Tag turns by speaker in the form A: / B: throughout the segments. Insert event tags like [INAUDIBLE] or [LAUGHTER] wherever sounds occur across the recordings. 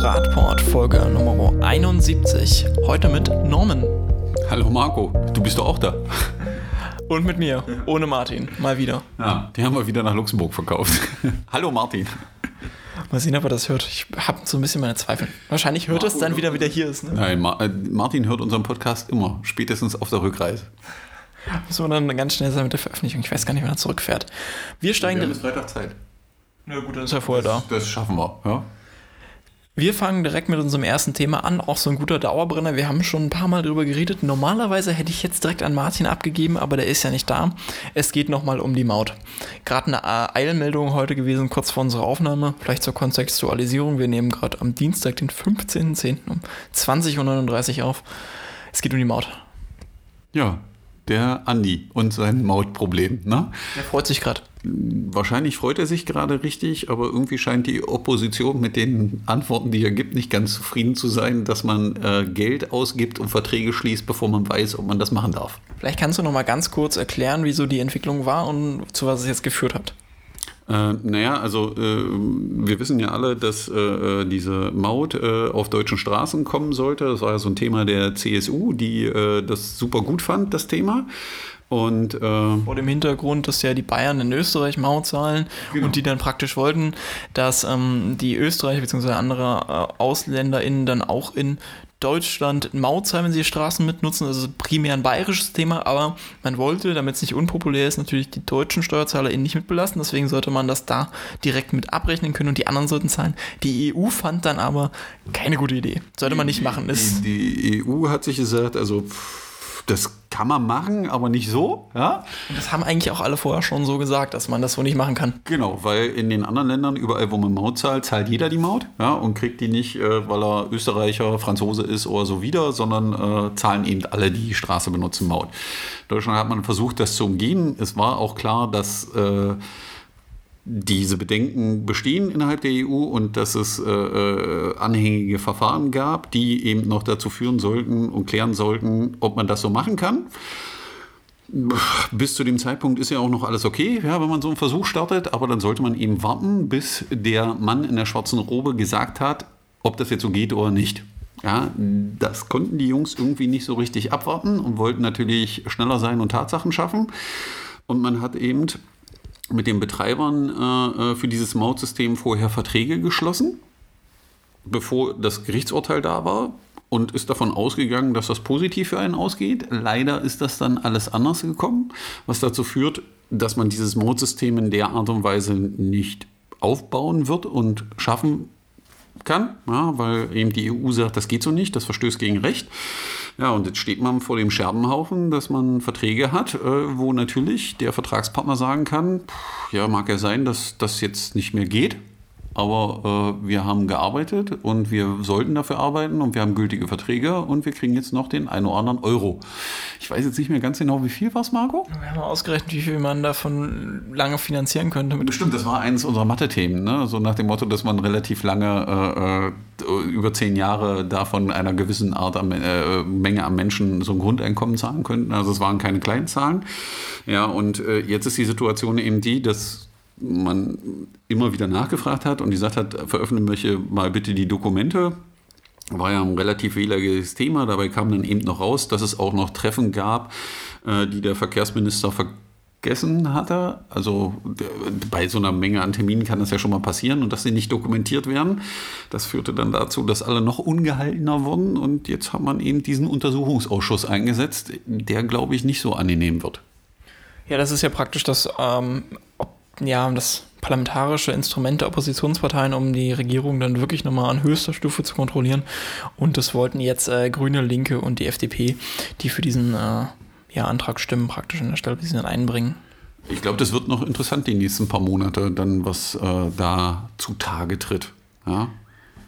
A: Radport, Folge Nummer 71. Heute mit Norman.
B: Hallo Marco, du bist doch auch da.
A: Und mit mir, ohne Martin, mal wieder.
B: Ja, die haben wir wieder nach Luxemburg verkauft. [LAUGHS] Hallo Martin.
A: Mal sehen, ob er das hört. Ich habe so ein bisschen meine Zweifel. Wahrscheinlich hört er es dann wieder, wieder hier ist. Ne?
B: Nein, Ma äh, Martin hört unseren Podcast immer, spätestens auf der Rückreise.
A: Müssen wir dann ganz schnell sein mit der Veröffentlichung. Ich weiß gar nicht, wann er zurückfährt. Wir steigen.
B: Wir haben bis Freitag Zeit.
A: Na gut, dann ist er vorher da.
B: Das schaffen wir, ja.
A: Wir fangen direkt mit unserem ersten Thema an, auch so ein guter Dauerbrenner. Wir haben schon ein paar Mal drüber geredet. Normalerweise hätte ich jetzt direkt an Martin abgegeben, aber der ist ja nicht da. Es geht nochmal um die Maut. Gerade eine Eilmeldung heute gewesen, kurz vor unserer Aufnahme. Vielleicht zur Kontextualisierung. Wir nehmen gerade am Dienstag, den 15.10. um 20.39 Uhr auf. Es geht um die Maut.
B: Ja, der Andi und sein Mautproblem. Ne?
A: Der freut sich gerade.
B: Wahrscheinlich freut er sich gerade richtig, aber irgendwie scheint die Opposition mit den Antworten, die er gibt, nicht ganz zufrieden zu sein, dass man äh, Geld ausgibt und Verträge schließt, bevor man weiß, ob man das machen darf.
A: Vielleicht kannst du noch mal ganz kurz erklären, wieso die Entwicklung war und zu was es jetzt geführt hat.
B: Äh, naja, also äh, wir wissen ja alle, dass äh, diese Maut äh, auf deutschen Straßen kommen sollte. Das war ja so ein Thema der CSU, die äh, das super gut fand, das Thema. Und, äh,
A: Vor dem Hintergrund, dass ja die Bayern in Österreich Maut zahlen genau. und die dann praktisch wollten, dass ähm, die Österreicher bzw. andere äh, AusländerInnen dann auch in Deutschland Maut zahlen, wenn sie Straßen mitnutzen. Das ist primär ein bayerisches Thema, aber man wollte, damit es nicht unpopulär ist, natürlich die deutschen SteuerzahlerInnen nicht mitbelasten. Deswegen sollte man das da direkt mit abrechnen können und die anderen sollten zahlen. Die EU fand dann aber keine gute Idee. Sollte man nicht machen.
B: Die, die, die EU hat sich gesagt, also pff, das kann man machen, aber nicht so. Ja?
A: Und das haben eigentlich auch alle vorher schon so gesagt, dass man das so nicht machen kann.
B: Genau, weil in den anderen Ländern, überall wo man Maut zahlt, zahlt jeder die Maut ja, und kriegt die nicht, äh, weil er Österreicher, Franzose ist oder so wieder, sondern äh, zahlen eben alle, die die Straße benutzen, Maut. In Deutschland hat man versucht, das zu umgehen. Es war auch klar, dass äh, diese Bedenken bestehen innerhalb der EU und dass es äh, äh, anhängige Verfahren gab, die eben noch dazu führen sollten und klären sollten, ob man das so machen kann. Bis zu dem Zeitpunkt ist ja auch noch alles okay, ja, wenn man so einen Versuch startet, aber dann sollte man eben warten, bis der Mann in der schwarzen Robe gesagt hat, ob das jetzt so geht oder nicht. Ja, das konnten die Jungs irgendwie nicht so richtig abwarten und wollten natürlich schneller sein und Tatsachen schaffen. Und man hat eben mit den Betreibern äh, äh, für dieses Mautsystem vorher Verträge geschlossen, bevor das Gerichtsurteil da war und ist davon ausgegangen, dass das positiv für einen ausgeht. Leider ist das dann alles anders gekommen, was dazu führt, dass man dieses Mautsystem in der Art und Weise nicht aufbauen wird und schaffen kann, ja, weil eben die EU sagt, das geht so nicht, das verstößt gegen Recht. Ja, und jetzt steht man vor dem Scherbenhaufen, dass man Verträge hat, äh, wo natürlich der Vertragspartner sagen kann, pff, ja, mag ja sein, dass das jetzt nicht mehr geht, aber äh, wir haben gearbeitet und wir sollten dafür arbeiten und wir haben gültige Verträge und wir kriegen jetzt noch den einen oder anderen Euro. Ich weiß jetzt nicht mehr ganz genau, wie viel war es, Marco?
A: Wir haben ausgerechnet, wie viel man davon lange finanzieren könnte.
B: Bestimmt, das war eines unserer Mathe-Themen, ne? so nach dem Motto, dass man relativ lange, äh, äh über zehn Jahre davon einer gewissen Art an, äh, Menge an Menschen so ein Grundeinkommen zahlen könnten. Also es waren keine kleinen Zahlen. Ja, und äh, jetzt ist die Situation eben die, dass man immer wieder nachgefragt hat und gesagt hat, veröffentliche mal bitte die Dokumente. War ja ein relativ wähliges Thema. Dabei kam dann eben noch raus, dass es auch noch Treffen gab, äh, die der Verkehrsminister vergessen hatte. Also bei so einer Menge an Terminen kann das ja schon mal passieren und dass sie nicht dokumentiert werden. Das führte dann dazu, dass alle noch ungehaltener wurden und jetzt hat man eben diesen Untersuchungsausschuss eingesetzt, der glaube ich nicht so angenehm wird.
A: Ja, das ist ja praktisch das ähm, ja, das parlamentarische Instrument der Oppositionsparteien, um die Regierung dann wirklich nochmal an höchster Stufe zu kontrollieren. Und das wollten jetzt äh, Grüne, Linke und die FDP, die für diesen äh, ja, Antrag stimmen, praktisch in der Stelle, die sie dann einbringen.
B: Ich glaube, das wird noch interessant die nächsten paar Monate, dann was äh, da zutage tritt. Ja?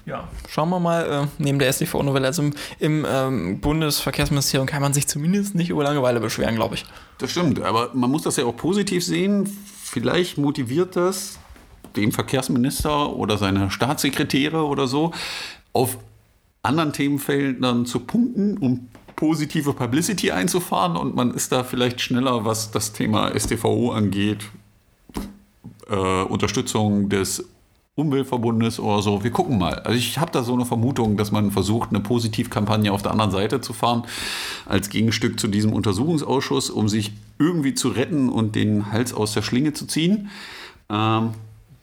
A: Ja, schauen wir mal, äh, neben der SDV-Novelle, also im, im ähm, Bundesverkehrsministerium kann man sich zumindest nicht über Langeweile beschweren, glaube ich.
B: Das stimmt, aber man muss das ja auch positiv sehen vielleicht motiviert das den Verkehrsminister oder seine Staatssekretäre oder so auf anderen Themenfeldern zu punkten, um positive Publicity einzufahren und man ist da vielleicht schneller, was das Thema STVO angeht, äh, Unterstützung des umweltverbunden ist oder so. Wir gucken mal. Also ich habe da so eine Vermutung, dass man versucht, eine Positivkampagne auf der anderen Seite zu fahren, als Gegenstück zu diesem Untersuchungsausschuss, um sich irgendwie zu retten und den Hals aus der Schlinge zu ziehen. Ähm,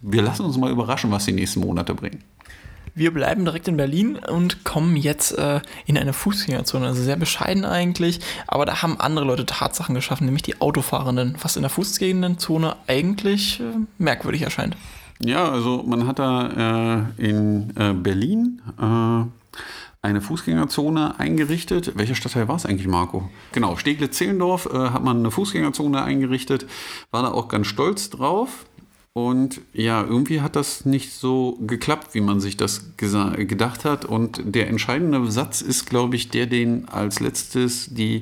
B: wir lassen uns mal überraschen, was die nächsten Monate bringen.
A: Wir bleiben direkt in Berlin und kommen jetzt äh, in eine Fußgängerzone. Also sehr bescheiden eigentlich, aber da haben andere Leute Tatsachen geschaffen, nämlich die Autofahrenden, was in der Fußgängerzone eigentlich äh, merkwürdig erscheint.
B: Ja, also man hat da äh, in äh, Berlin äh, eine Fußgängerzone eingerichtet. Welcher Stadtteil war es eigentlich, Marco? Genau, Steglitz-Zehlendorf äh, hat man eine Fußgängerzone eingerichtet, war da auch ganz stolz drauf. Und ja, irgendwie hat das nicht so geklappt, wie man sich das gedacht hat. Und der entscheidende Satz ist, glaube ich, der, den als letztes die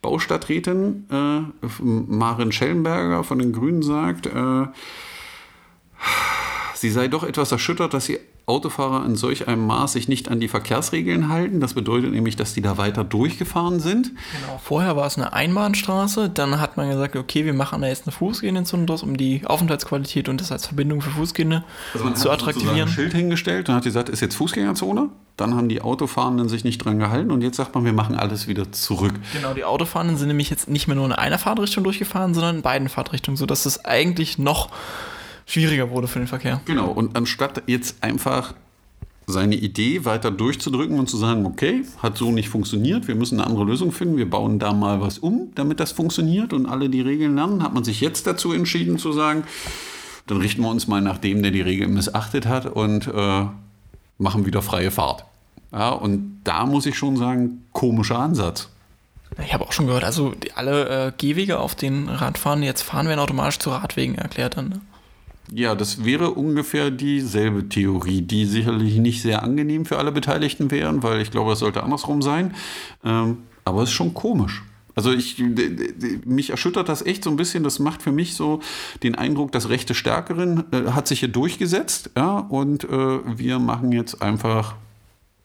B: Baustadträtin äh, Maren Schellenberger von den Grünen sagt. Äh, sie sei doch etwas erschüttert, dass sie Autofahrer in solch einem Maß sich nicht an die Verkehrsregeln halten. Das bedeutet nämlich, dass die da weiter durchgefahren sind.
A: Genau. Vorher war es eine Einbahnstraße, dann hat man gesagt, okay, wir machen da jetzt eine Fußgängerzone draus, um die Aufenthaltsqualität und das als Verbindung für Fußgänger also zu attraktivieren.
B: ein Schild hingestellt und hat gesagt, ist jetzt Fußgängerzone. Dann haben die Autofahrenden sich nicht dran gehalten und jetzt sagt man, wir machen alles wieder zurück.
A: Genau, die Autofahrenden sind nämlich jetzt nicht mehr nur in einer Fahrtrichtung durchgefahren, sondern in beiden Fahrtrichtungen, sodass es eigentlich noch schwieriger wurde für den Verkehr.
B: Genau, und anstatt jetzt einfach seine Idee weiter durchzudrücken und zu sagen, okay, hat so nicht funktioniert, wir müssen eine andere Lösung finden, wir bauen da mal was um, damit das funktioniert und alle die Regeln lernen, hat man sich jetzt dazu entschieden zu sagen, dann richten wir uns mal nach dem, der die Regeln missachtet hat und äh, machen wieder freie Fahrt. Ja, und da muss ich schon sagen, komischer Ansatz.
A: Ich habe auch schon gehört, also alle äh, Gehwege auf den Radfahren, jetzt fahren, werden automatisch zu Radwegen erklärt dann. Ne?
B: Ja, das wäre ungefähr dieselbe Theorie, die sicherlich nicht sehr angenehm für alle Beteiligten wären, weil ich glaube, es sollte andersrum sein. Ähm, aber es ist schon komisch. Also ich, mich erschüttert das echt so ein bisschen. Das macht für mich so den Eindruck, das Rechte Stärkeren äh, hat sich hier durchgesetzt, ja, und äh, wir machen jetzt einfach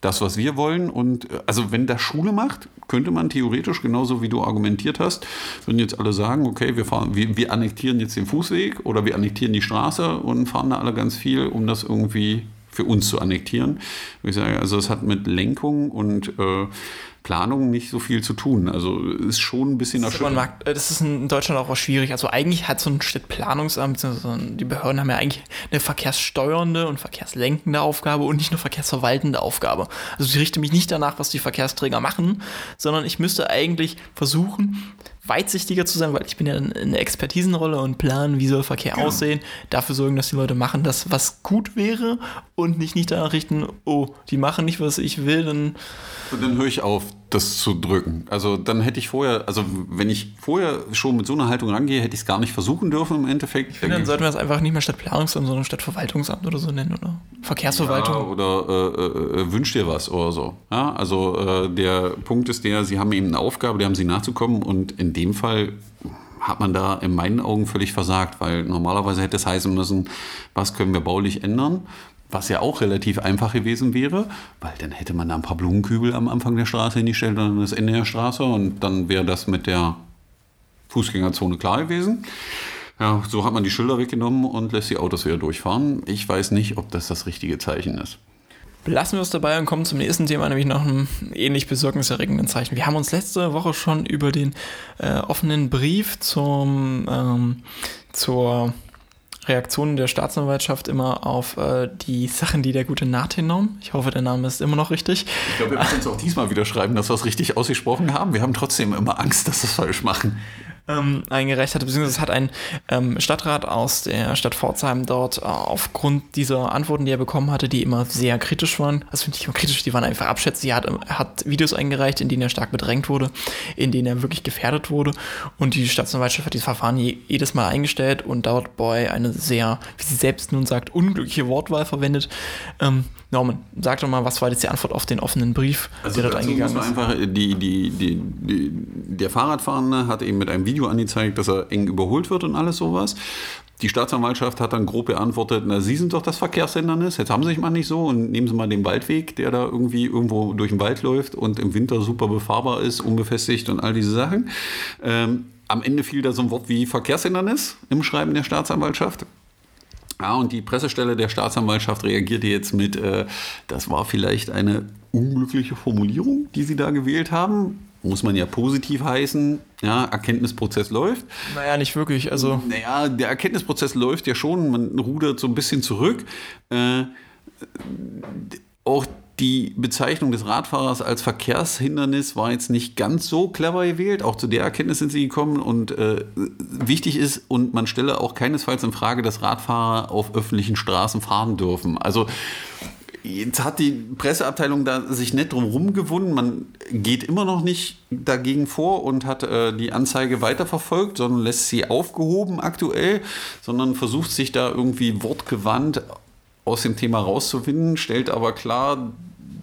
B: das, was wir wollen. Und äh, also wenn das Schule macht, könnte man theoretisch, genauso wie du argumentiert hast, würden jetzt alle sagen, okay, wir, fahren, wir, wir annektieren jetzt den Fußweg oder wir annektieren die Straße und fahren da alle ganz viel, um das irgendwie für uns zu annektieren. Ich sage, also es hat mit Lenkung und äh, Planung nicht so viel zu tun. Also ist schon ein bisschen
A: erschütternd. Äh, das ist in Deutschland auch schwierig. Also eigentlich hat so ein Städtplanungsamt, die Behörden haben ja eigentlich eine verkehrssteuernde und verkehrslenkende Aufgabe und nicht nur verkehrsverwaltende Aufgabe. Also ich richte mich nicht danach, was die Verkehrsträger machen, sondern ich müsste eigentlich versuchen, weitsichtiger zu sein, weil ich bin ja in der Expertisenrolle und planen, wie soll Verkehr genau. aussehen, dafür sorgen, dass die Leute machen das, was gut wäre und nicht nicht danach richten, oh, die machen nicht, was ich will, dann...
B: Und dann höre ich auf, das zu drücken. Also dann hätte ich vorher, also wenn ich vorher schon mit so einer Haltung rangehe, hätte ich es gar nicht versuchen dürfen im Endeffekt.
A: Ich finde, dann sollten wir es einfach nicht mehr Stadtplanungsamt, sondern Stadtverwaltungsamt oder so nennen, oder? Verkehrsverwaltung. Ja,
B: oder äh, äh, wünscht dir was oder so. Ja, also äh, der Punkt ist der, sie haben eben eine Aufgabe, die haben sie nachzukommen und in dem Fall hat man da in meinen Augen völlig versagt, weil normalerweise hätte es heißen müssen, was können wir baulich ändern, was ja auch relativ einfach gewesen wäre, weil dann hätte man da ein paar Blumenkübel am Anfang der Straße hingestellt und dann das Ende der Straße und dann wäre das mit der Fußgängerzone klar gewesen. Ja, so hat man die Schilder weggenommen und lässt die Autos wieder durchfahren. Ich weiß nicht, ob das das richtige Zeichen ist.
A: Belassen wir es dabei und kommen zum nächsten Thema, nämlich noch einem ähnlich besorgniserregenden Zeichen. Wir haben uns letzte Woche schon über den äh, offenen Brief zum, ähm, zur Reaktion der Staatsanwaltschaft immer auf äh, die Sachen, die der gute Nathan Ich hoffe, der Name ist immer noch richtig.
B: Ich glaube, wir müssen uns auch diesmal wieder schreiben, dass wir es richtig ausgesprochen haben. Wir haben trotzdem immer Angst, dass wir es falsch machen
A: ähm, eingereicht hatte, beziehungsweise hat ein ähm, Stadtrat aus der Stadt Pforzheim dort äh, aufgrund dieser Antworten, die er bekommen hatte, die immer sehr kritisch waren, also finde ich immer kritisch, die waren einfach abschätzig, er hat, er hat Videos eingereicht, in denen er stark bedrängt wurde, in denen er wirklich gefährdet wurde. Und die Staatsanwaltschaft hat dieses Verfahren jedes Mal eingestellt und dort bei eine sehr, wie sie selbst nun sagt, unglückliche Wortwahl verwendet. Ähm, Norman, sag doch mal, was war jetzt die Antwort auf den offenen Brief,
B: also der dort eingegangen ist? Einfach die, die, die, die, der Fahrradfahrende hat eben mit einem Video angezeigt, dass er eng überholt wird und alles sowas. Die Staatsanwaltschaft hat dann grob beantwortet, na, Sie sind doch das Verkehrshindernis, jetzt haben Sie sich mal nicht so und nehmen Sie mal den Waldweg, der da irgendwie irgendwo durch den Wald läuft und im Winter super befahrbar ist, unbefestigt und all diese Sachen. Ähm, am Ende fiel da so ein Wort wie Verkehrshindernis im Schreiben der Staatsanwaltschaft. Ja, und die Pressestelle der Staatsanwaltschaft reagierte jetzt mit, äh, das war vielleicht eine unglückliche Formulierung, die Sie da gewählt haben. Muss man ja positiv heißen. Ja, Erkenntnisprozess läuft.
A: Naja, nicht wirklich. Also.
B: Naja, der Erkenntnisprozess läuft ja schon. Man rudert so ein bisschen zurück. Äh, auch die Bezeichnung des Radfahrers als Verkehrshindernis war jetzt nicht ganz so clever gewählt. Auch zu der Erkenntnis sind sie gekommen. Und äh, wichtig ist, und man stelle auch keinesfalls in Frage, dass Radfahrer auf öffentlichen Straßen fahren dürfen. Also Jetzt hat die Presseabteilung da sich nicht drum rumgewunden. Man geht immer noch nicht dagegen vor und hat äh, die Anzeige weiterverfolgt, sondern lässt sie aufgehoben aktuell, sondern versucht sich da irgendwie wortgewandt aus dem Thema rauszufinden, stellt aber klar,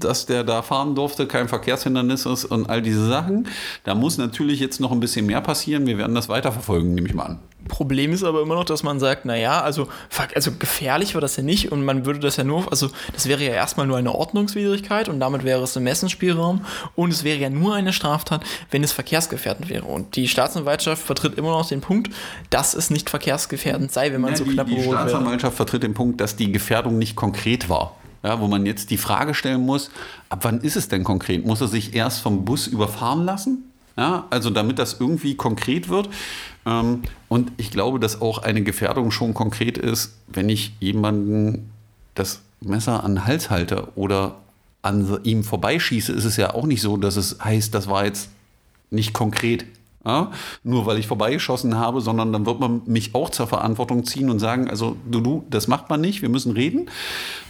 B: dass der da fahren durfte, kein Verkehrshindernis ist und all diese Sachen. Da muss natürlich jetzt noch ein bisschen mehr passieren. Wir werden das weiterverfolgen, nehme ich mal an.
A: Problem ist aber immer noch, dass man sagt, naja, also, also gefährlich war das ja nicht und man würde das ja nur, also das wäre ja erstmal nur eine Ordnungswidrigkeit und damit wäre es ein Messensspielraum und es wäre ja nur eine Straftat, wenn es verkehrsgefährdend wäre. Und die Staatsanwaltschaft vertritt immer noch den Punkt, dass es nicht verkehrsgefährdend sei, wenn man ja, so knapp
B: Die, die Staatsanwaltschaft wäre. vertritt den Punkt, dass die Gefährdung nicht konkret war ja, wo man jetzt die Frage stellen muss, ab wann ist es denn konkret? Muss er sich erst vom Bus überfahren lassen? Ja, also damit das irgendwie konkret wird. Ähm, und ich glaube, dass auch eine Gefährdung schon konkret ist, wenn ich jemanden das Messer an den Hals halte oder an ihm vorbeischieße, ist es ja auch nicht so, dass es heißt, das war jetzt nicht konkret. Ja, nur weil ich vorbeigeschossen habe, sondern dann wird man mich auch zur Verantwortung ziehen und sagen, also du, du, das macht man nicht, wir müssen reden.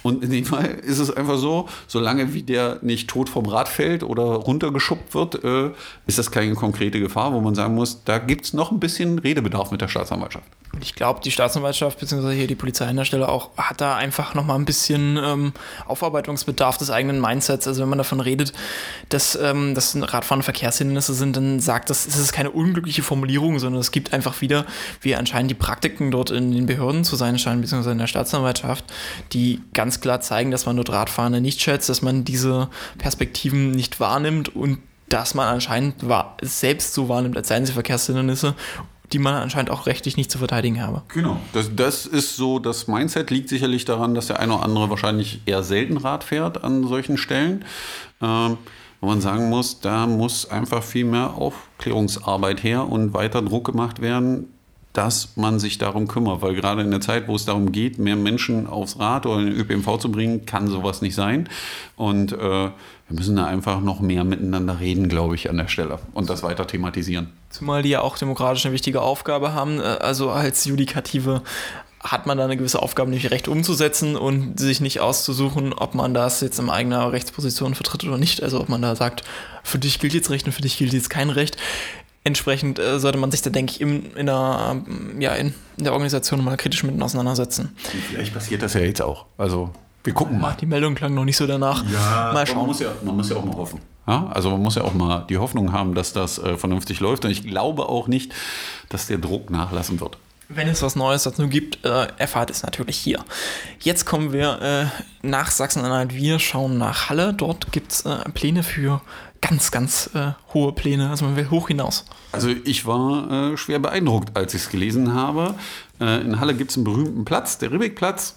B: Und in dem Fall ist es einfach so, solange wie der nicht tot vom Rad fällt oder runtergeschubbt wird, äh, ist das keine konkrete Gefahr, wo man sagen muss, da gibt es noch ein bisschen Redebedarf mit der Staatsanwaltschaft.
A: Ich glaube, die Staatsanwaltschaft bzw. hier die Polizei an der Stelle auch hat da einfach noch mal ein bisschen ähm, Aufarbeitungsbedarf des eigenen Mindsets. Also wenn man davon redet, dass ähm, das Radfahren Verkehrshindernisse sind, dann sagt das, es ist keine unglückliche Formulierung, sondern es gibt einfach wieder, wie anscheinend die Praktiken dort in den Behörden zu sein scheinen, beziehungsweise in der Staatsanwaltschaft, die ganz klar zeigen, dass man dort Radfahrende nicht schätzt, dass man diese Perspektiven nicht wahrnimmt und dass man anscheinend selbst so wahrnimmt, als seien sie Verkehrshindernisse die man anscheinend auch rechtlich nicht zu verteidigen habe.
B: Genau. Das, das ist so, das Mindset liegt sicherlich daran, dass der eine oder andere wahrscheinlich eher selten Rad fährt an solchen Stellen. Ähm, wo man sagen muss, da muss einfach viel mehr Aufklärungsarbeit her und weiter Druck gemacht werden, dass man sich darum kümmert. Weil gerade in der Zeit, wo es darum geht, mehr Menschen aufs Rad oder in den ÖPNV zu bringen, kann sowas nicht sein. Und äh, wir müssen da einfach noch mehr miteinander reden, glaube ich, an der Stelle und das weiter thematisieren.
A: Zumal die ja auch demokratisch eine wichtige Aufgabe haben, äh, also als Judikative hat man da eine gewisse Aufgabe, nämlich Recht umzusetzen und sich nicht auszusuchen, ob man das jetzt in eigener Rechtsposition vertritt oder nicht. Also ob man da sagt, für dich gilt jetzt Recht und für dich gilt jetzt kein Recht. Entsprechend äh, sollte man sich da, denke ich, in, in, der, ja, in, in der Organisation mal kritisch mit auseinandersetzen.
B: Vielleicht passiert das ja jetzt auch. Also wir gucken mal.
A: Die Meldung klang noch nicht so danach.
B: Ja, mal schauen. Man muss ja, man muss ja auch mal hoffen. Ja, also man muss ja auch mal die Hoffnung haben, dass das äh, vernünftig läuft. Und ich glaube auch nicht, dass der Druck nachlassen wird.
A: Wenn es was Neues dazu gibt, äh, erfahrt es natürlich hier. Jetzt kommen wir äh, nach Sachsen-Anhalt. Wir schauen nach Halle. Dort gibt es äh, Pläne für ganz, ganz äh, hohe Pläne. Also man will hoch hinaus.
B: Also ich war äh, schwer beeindruckt, als ich es gelesen habe. Äh, in Halle gibt es einen berühmten Platz, der Ribbeckplatz.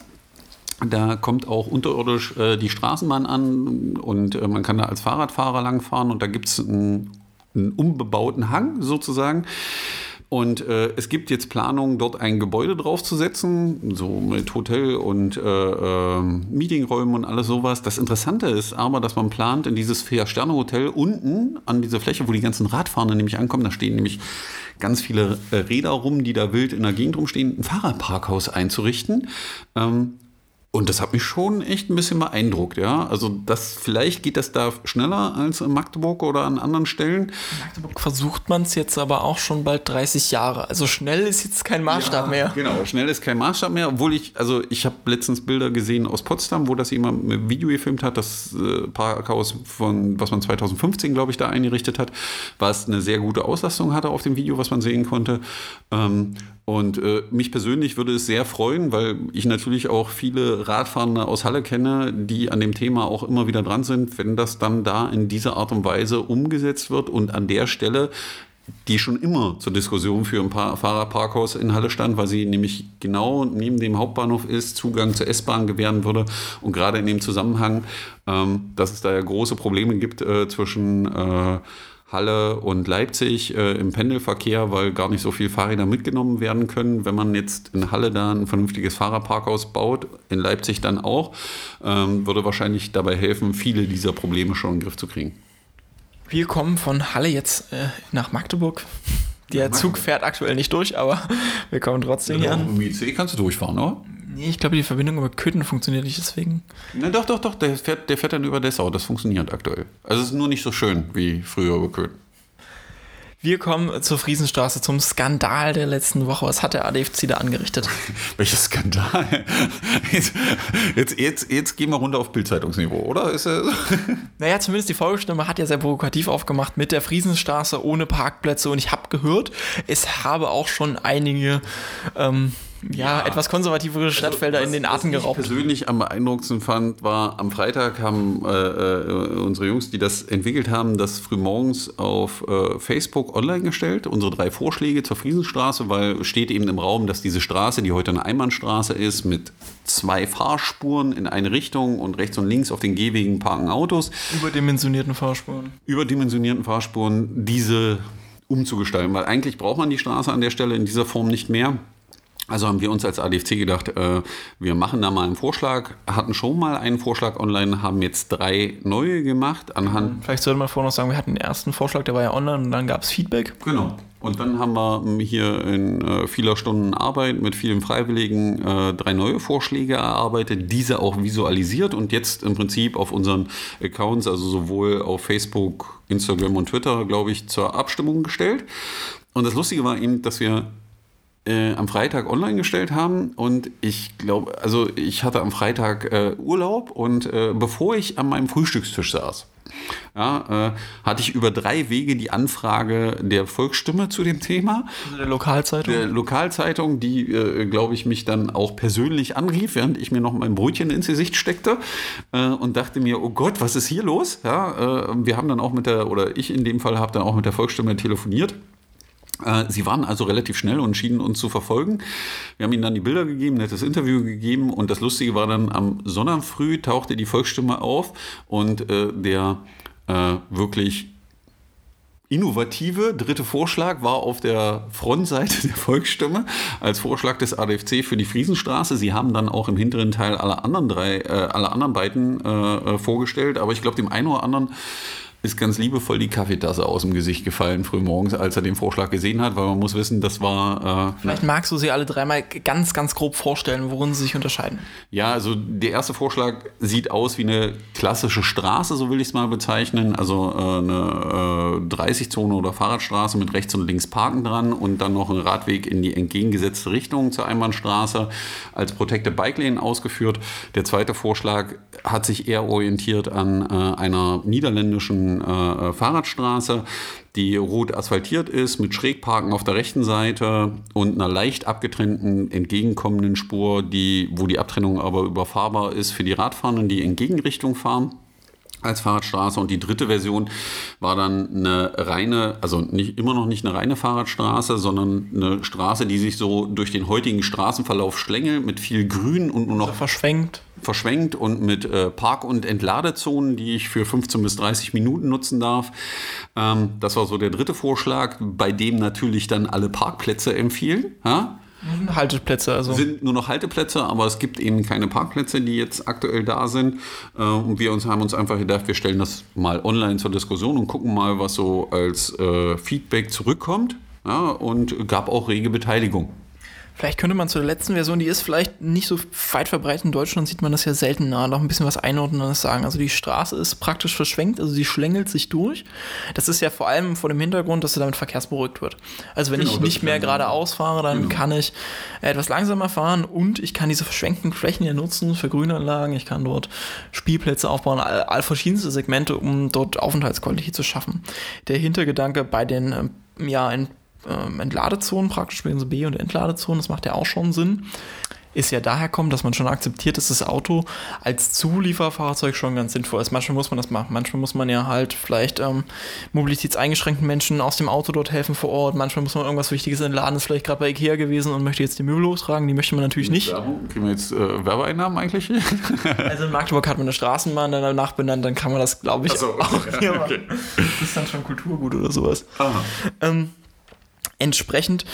B: Da kommt auch unterirdisch die Straßenbahn an und man kann da als Fahrradfahrer langfahren und da gibt es einen, einen unbebauten Hang sozusagen. Und äh, es gibt jetzt Planungen, dort ein Gebäude draufzusetzen, so mit Hotel und äh, äh, Meetingräumen und alles sowas. Das Interessante ist aber, dass man plant, in dieses Vier-Sterne-Hotel unten an dieser Fläche, wo die ganzen Radfahrenden nämlich ankommen, da stehen nämlich ganz viele äh, Räder rum, die da wild in der Gegend rumstehen, ein Fahrradparkhaus einzurichten. Ähm, und das hat mich schon echt ein bisschen beeindruckt, ja. Also das, vielleicht geht das da schneller als in Magdeburg oder an anderen Stellen.
A: In Magdeburg versucht man es jetzt aber auch schon bald 30 Jahre. Also schnell ist jetzt kein Maßstab ja, mehr.
B: Genau, schnell ist kein Maßstab mehr. Obwohl ich, also ich habe letztens Bilder gesehen aus Potsdam, wo das jemand mit Video gefilmt hat, das äh, Parkhaus von, was man 2015, glaube ich, da eingerichtet hat, was eine sehr gute Auslastung hatte auf dem Video, was man sehen konnte. Ähm, und äh, mich persönlich würde es sehr freuen, weil ich natürlich auch viele Radfahrende aus Halle kenne, die an dem Thema auch immer wieder dran sind, wenn das dann da in dieser Art und Weise umgesetzt wird und an der Stelle die schon immer zur Diskussion für ein paar Fahrerparkhaus in Halle stand, weil sie nämlich genau neben dem Hauptbahnhof ist, Zugang zur S-Bahn gewähren würde. Und gerade in dem Zusammenhang, ähm, dass es da ja große Probleme gibt äh, zwischen äh, Halle und Leipzig äh, im Pendelverkehr, weil gar nicht so viele Fahrräder mitgenommen werden können. Wenn man jetzt in Halle da ein vernünftiges Fahrerparkhaus baut, in Leipzig dann auch, ähm, würde wahrscheinlich dabei helfen, viele dieser Probleme schon in den Griff zu kriegen.
A: Wir kommen von Halle jetzt äh, nach Magdeburg. Der Zug fährt aktuell nicht durch, aber [LAUGHS] wir kommen trotzdem hier an.
B: Im IC kannst du durchfahren, oder?
A: Nee, ich glaube, die Verbindung über Köthen funktioniert nicht deswegen.
B: Na doch, doch, doch, der fährt, der fährt dann über Dessau. Das funktioniert aktuell. Also es ist nur nicht so schön wie früher über Köthen.
A: Wir kommen zur Friesenstraße, zum Skandal der letzten Woche. Was hat der ADFC da angerichtet? [LAUGHS]
B: Welcher Skandal? Jetzt, jetzt, jetzt, jetzt gehen wir runter auf Bildzeitungsniveau, oder? Ist er [LAUGHS]
A: naja, zumindest die Folgestimme hat ja sehr provokativ aufgemacht mit der Friesenstraße ohne Parkplätze. Und ich habe gehört, es habe auch schon einige ähm, ja, ja, etwas konservativere Stadtfelder also, was, in den Arten geraubt.
B: Was ich persönlich am beeindruckendsten fand, war am Freitag haben äh, äh, unsere Jungs, die das entwickelt haben, das frühmorgens auf äh, Facebook online gestellt, unsere drei Vorschläge zur Friesenstraße, weil steht eben im Raum, dass diese Straße, die heute eine Einbahnstraße ist, mit zwei Fahrspuren in eine Richtung und rechts und links auf den Gehwegen parken Autos.
A: Überdimensionierten Fahrspuren.
B: Überdimensionierten Fahrspuren, diese umzugestalten, weil eigentlich braucht man die Straße an der Stelle in dieser Form nicht mehr. Also haben wir uns als ADFC gedacht, äh, wir machen da mal einen Vorschlag, hatten schon mal einen Vorschlag online, haben jetzt drei neue gemacht anhand.
A: Vielleicht sollte man vorher noch sagen, wir hatten den ersten Vorschlag, der war ja online und dann gab es Feedback.
B: Genau. Und dann haben wir hier in äh, vieler Stunden Arbeit mit vielen Freiwilligen äh, drei neue Vorschläge erarbeitet, diese auch visualisiert und jetzt im Prinzip auf unseren Accounts, also sowohl auf Facebook, Instagram und Twitter, glaube ich, zur Abstimmung gestellt. Und das Lustige war eben, dass wir äh, am Freitag online gestellt haben und ich glaube, also ich hatte am Freitag äh, Urlaub und äh, bevor ich an meinem Frühstückstisch saß, ja, äh, hatte ich über drei Wege die Anfrage der Volksstimme zu dem Thema.
A: Also der Lokalzeitung?
B: Der Lokalzeitung, die, äh, glaube ich, mich dann auch persönlich anrief, während ich mir noch mein Brötchen ins Gesicht steckte äh, und dachte mir, oh Gott, was ist hier los? Ja, wir haben dann auch mit der, oder ich in dem Fall habe dann auch mit der Volksstimme telefoniert sie waren also relativ schnell und schienen uns zu verfolgen. Wir haben ihnen dann die Bilder gegeben, nettes Interview gegeben und das Lustige war dann am Sonnabendfrüh tauchte die Volksstimme auf und äh, der äh, wirklich innovative dritte Vorschlag war auf der Frontseite der Volksstimme als Vorschlag des ADFC für die Friesenstraße. Sie haben dann auch im hinteren Teil alle anderen drei, äh, alle anderen beiden äh, äh vorgestellt, aber ich glaube dem einen oder anderen ist ganz liebevoll die Kaffeetasse aus dem Gesicht gefallen frühmorgens, als er den Vorschlag gesehen hat, weil man muss wissen, das war.
A: Äh, Vielleicht magst du sie alle dreimal ganz, ganz grob vorstellen, worin sie sich unterscheiden.
B: Ja, also der erste Vorschlag sieht aus wie eine klassische Straße, so will ich es mal bezeichnen. Also äh, eine äh, 30-Zone oder Fahrradstraße mit rechts und links Parken dran und dann noch ein Radweg in die entgegengesetzte Richtung zur Einbahnstraße als Protected Bike Lane ausgeführt. Der zweite Vorschlag hat sich eher orientiert an äh, einer niederländischen äh, Fahrradstraße, die rot asphaltiert ist, mit Schrägparken auf der rechten Seite und einer leicht abgetrennten entgegenkommenden Spur, die, wo die Abtrennung aber überfahrbar ist für die Radfahrenden, die in Gegenrichtung fahren als Fahrradstraße und die dritte Version war dann eine reine, also nicht, immer noch nicht eine reine Fahrradstraße, sondern eine Straße, die sich so durch den heutigen Straßenverlauf schlängelt mit viel Grün und nur noch
A: also verschwenkt.
B: Verschwenkt und mit äh, Park- und Entladezonen, die ich für 15 bis 30 Minuten nutzen darf. Ähm, das war so der dritte Vorschlag, bei dem natürlich dann alle Parkplätze empfehlen. Ja?
A: Halteplätze, also.
B: Sind nur noch Halteplätze, aber es gibt eben keine Parkplätze, die jetzt aktuell da sind. Äh, und wir uns haben uns einfach gedacht, wir stellen das mal online zur Diskussion und gucken mal, was so als äh, Feedback zurückkommt. Ja, und gab auch rege Beteiligung.
A: Vielleicht könnte man zur letzten Version, die ist vielleicht nicht so weit verbreitet in Deutschland, sieht man das ja seltener, noch ein bisschen was einordnendes sagen. Also die Straße ist praktisch verschwenkt, also sie schlängelt sich durch. Das ist ja vor allem vor dem Hintergrund, dass sie damit verkehrsberuhigt wird. Also wenn genau, ich nicht mehr geradeaus fahre, dann genau. kann ich etwas langsamer fahren und ich kann diese verschwenkten Flächen ja nutzen für Grünanlagen. Ich kann dort Spielplätze aufbauen, all, all verschiedenste Segmente, um dort Aufenthaltsqualität zu schaffen. Der Hintergedanke bei den ähm, ja, in ähm, Entladezonen praktisch, B und B und Entladezonen, das macht ja auch schon Sinn, ist ja daher kommen, dass man schon akzeptiert, dass das Auto als Zulieferfahrzeug schon ganz sinnvoll ist. Manchmal muss man das machen. Manchmal muss man ja halt vielleicht ähm, mobilitätseingeschränkten Menschen aus dem Auto dort helfen vor Ort. Manchmal muss man irgendwas Wichtiges entladen, ist vielleicht gerade bei Ikea gewesen und möchte jetzt die Möbel hochtragen. Die möchte man natürlich nicht.
B: Werbung? Kriegen wir jetzt äh, Werbeeinnahmen eigentlich? [LAUGHS]
A: Also in Magdeburg hat man eine Straßenbahn danach benannt, dann kann man das, glaube ich,
B: so,
A: auch hier
B: okay.
A: machen. Das ist dann schon Kulturgut oder sowas.
B: Aha.
A: Ähm, entsprechend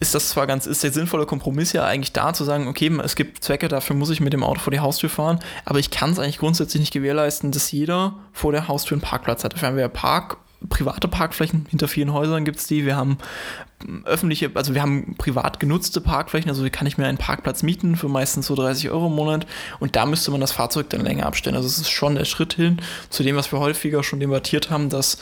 A: ist das zwar ganz, ist der sinnvolle Kompromiss ja eigentlich da zu sagen, okay, es gibt Zwecke, dafür muss ich mit dem Auto vor die Haustür fahren, aber ich kann es eigentlich grundsätzlich nicht gewährleisten, dass jeder vor der Haustür einen Parkplatz hat. Dafür haben wir ja Park, private Parkflächen, hinter vielen Häusern gibt es die, wir haben öffentliche, also wir haben privat genutzte Parkflächen, also wie kann ich mir einen Parkplatz mieten für meistens so 30 Euro im Monat und da müsste man das Fahrzeug dann länger abstellen. Also es ist schon der Schritt hin zu dem, was wir häufiger schon debattiert haben, dass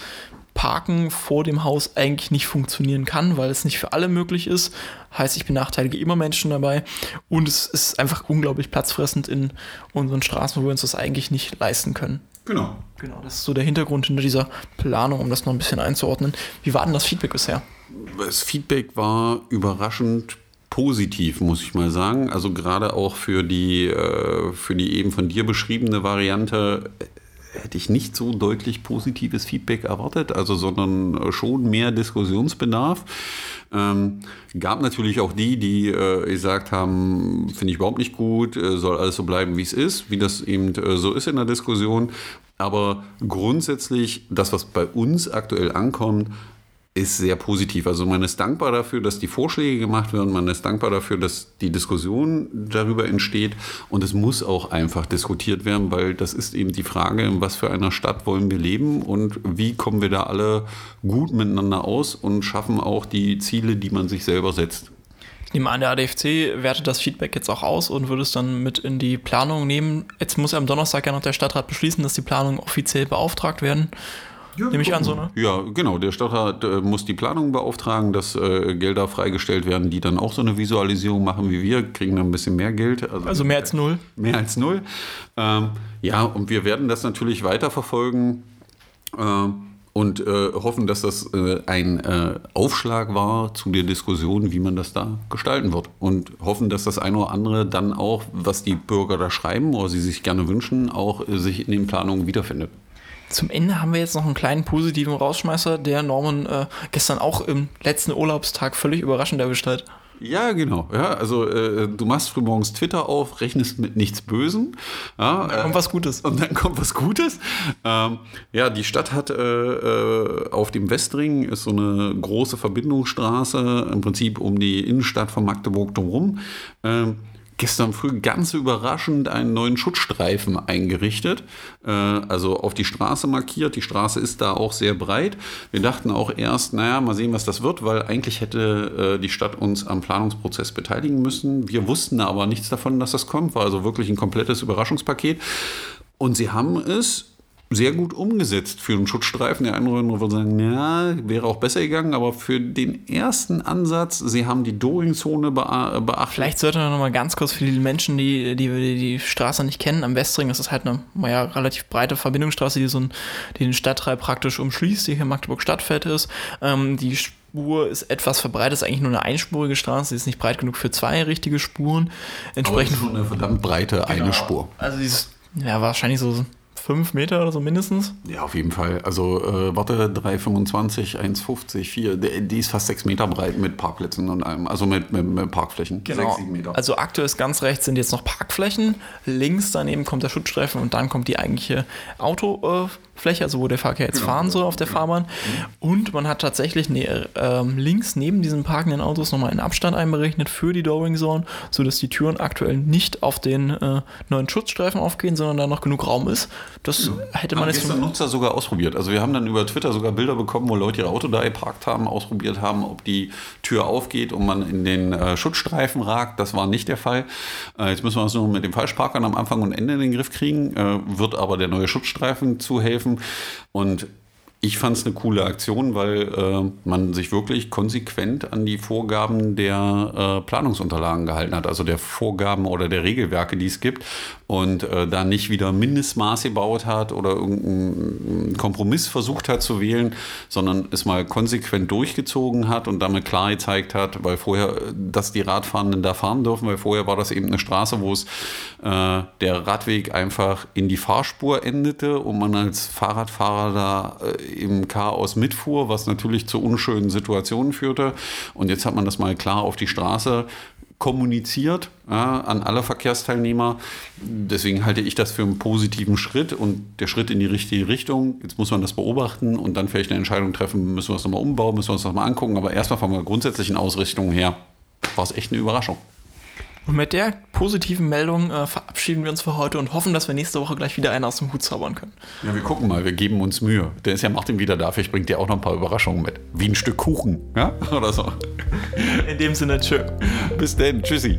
A: Parken vor dem Haus eigentlich nicht funktionieren kann, weil es nicht für alle möglich ist. Heißt, ich benachteilige immer Menschen dabei und es ist einfach unglaublich platzfressend in unseren Straßen, wo wir uns das eigentlich nicht leisten können.
B: Genau.
A: Genau, das ist so der Hintergrund hinter dieser Planung, um das noch ein bisschen einzuordnen. Wie war denn das Feedback bisher?
B: Das Feedback war überraschend positiv, muss ich mal sagen. Also gerade auch für die, äh, für die eben von dir beschriebene Variante hätte ich nicht so deutlich positives Feedback erwartet, also sondern schon mehr Diskussionsbedarf. Ähm, gab natürlich auch die, die äh, gesagt haben, finde ich überhaupt nicht gut, äh, soll alles so bleiben, wie es ist, wie das eben äh, so ist in der Diskussion. Aber grundsätzlich, das, was bei uns aktuell ankommt, ist sehr positiv. Also man ist dankbar dafür, dass die Vorschläge gemacht werden, man ist dankbar dafür, dass die Diskussion darüber entsteht und es muss auch einfach diskutiert werden, weil das ist eben die Frage, in was für einer Stadt wollen wir leben und wie kommen wir da alle gut miteinander aus und schaffen auch die Ziele, die man sich selber setzt.
A: Ich nehme an, der ADFC wertet das Feedback jetzt auch aus und würde es dann mit in die Planung nehmen. Jetzt muss am Donnerstag ja noch der Stadtrat beschließen, dass die Planungen offiziell beauftragt werden. Nehme ich an, so, ne?
B: Ja, genau. Der Stadtrat äh, muss die Planung beauftragen, dass äh, Gelder freigestellt werden, die dann auch so eine Visualisierung machen wie wir, kriegen dann ein bisschen mehr Geld.
A: Also mehr als null.
B: Mehr als null. Ähm, ja, und wir werden das natürlich weiterverfolgen. Äh, und äh, hoffen, dass das äh, ein äh, Aufschlag war zu der Diskussion, wie man das da gestalten wird. Und hoffen, dass das eine oder andere dann auch, was die Bürger da schreiben oder sie sich gerne wünschen, auch äh, sich in den Planungen wiederfindet.
A: Zum Ende haben wir jetzt noch einen kleinen positiven Rausschmeißer, der Norman äh, gestern auch im letzten Urlaubstag völlig überraschend erwischt hat.
B: Ja, genau. Ja, also äh, du machst frühmorgens Twitter auf, rechnest mit nichts Bösen. Ja,
A: Da kommt was Gutes.
B: Und dann kommt was Gutes. Ähm, ja, die Stadt hat äh, äh, auf dem Westring ist so eine große Verbindungsstraße, im Prinzip um die Innenstadt von Magdeburg drumherum. Ähm, gestern früh ganz überraschend einen neuen Schutzstreifen eingerichtet, äh, also auf die Straße markiert. Die Straße ist da auch sehr breit. Wir dachten auch erst, naja, mal sehen, was das wird, weil eigentlich hätte äh, die Stadt uns am Planungsprozess beteiligen müssen. Wir wussten aber nichts davon, dass das kommt, war also wirklich ein komplettes Überraschungspaket. Und sie haben es sehr gut umgesetzt für einen Schutzstreifen. Der eine oder andere würde sagen, ja, wäre auch besser gegangen, aber für den ersten Ansatz, sie haben die Doring-Zone bea- beachtet.
A: Vielleicht sollte man noch mal ganz kurz für die Menschen, die die, die, die Straße nicht kennen, am Westring, das ist halt eine naja, relativ breite Verbindungsstraße, die so ein, die den Stadtteil praktisch umschließt, die hier in Magdeburg Stadtfeld ist. Ähm, die Spur ist etwas verbreitet, ist eigentlich nur eine einspurige Straße, die ist nicht breit genug für zwei richtige Spuren.
B: aber
A: Entsprechend
B: schon eine verdammt breite eine Spur.
A: Also die ist ja wahrscheinlich so fünf Meter oder so mindestens.
B: Ja, auf jeden Fall. Also, äh, warte, 3,25, 1,50, 4, die die ist fast 6 Meter breit mit Parkplätzen und allem. Also mit, mit, mit Parkflächen.
A: Genau.
B: 6, 7 Meter.
A: Also aktuell ist ganz rechts sind jetzt noch Parkflächen, links daneben kommt der Schutzstreifen und dann kommt die eigentliche Autofläche, also wo der Verkehr jetzt
B: Genau.
A: fahren soll auf der Fahrbahn. Und man hat tatsächlich ne, ähm, links neben diesen parkenden Autos nochmal einen Abstand einberechnet für die Dowing Zone, sodass die Türen aktuell nicht auf den äh, neuen Schutzstreifen aufgehen, sondern da noch genug Raum ist. Das hätte man
B: haben
A: jetzt
B: gestern Nutzer sogar ausprobiert. Also wir haben dann über Twitter sogar Bilder bekommen, wo Leute ihr Auto da geparkt haben, ausprobiert haben, ob die Tür aufgeht und man in den äh, Schutzstreifen ragt. Das war nicht der Fall. Äh, jetzt müssen wir uns nur mit den Falschparkern am Anfang und Ende in den Griff kriegen. Äh, wird aber der neue Schutzstreifen zu helfen. Und ich fand es eine coole Aktion, weil äh, man sich wirklich konsequent an die Vorgaben der äh, Planungsunterlagen gehalten hat, also der Vorgaben oder der Regelwerke, die es gibt und äh, da nicht wieder Mindestmaß gebaut hat oder irgendeinen Kompromiss versucht hat zu wählen, sondern es mal konsequent durchgezogen hat und damit klar gezeigt hat, weil vorher, dass die Radfahrenden da fahren dürfen, weil vorher war das eben eine Straße, wo es äh, der Radweg einfach in die Fahrspur endete und man als Fahrradfahrer da äh, im Chaos mitfuhr, was natürlich zu unschönen Situationen führte. Und jetzt hat man das mal klar auf die Straße kommuniziert ja, an alle Verkehrsteilnehmer. Deswegen halte ich das für einen positiven Schritt und der Schritt in die richtige Richtung. Jetzt muss man das beobachten und dann vielleicht eine Entscheidung treffen, müssen wir es nochmal umbauen, müssen wir uns das mal angucken. Aber erstmal von der grundsätzlichen Ausrichtung her war es echt eine Überraschung.
A: Und mit der positiven Meldung äh, verabschieden wir uns für heute und hoffen, dass wir nächste Woche gleich wieder einen aus dem Hut zaubern können.
B: Ja, wir gucken mal, wir geben uns Mühe. Der ist ja Martin wieder da, vielleicht bringt dir auch noch ein paar Überraschungen mit. Wie ein Stück Kuchen, ja? [LAUGHS] Oder so.
A: In dem Sinne, tschö.
B: Bis dann, tschüssi.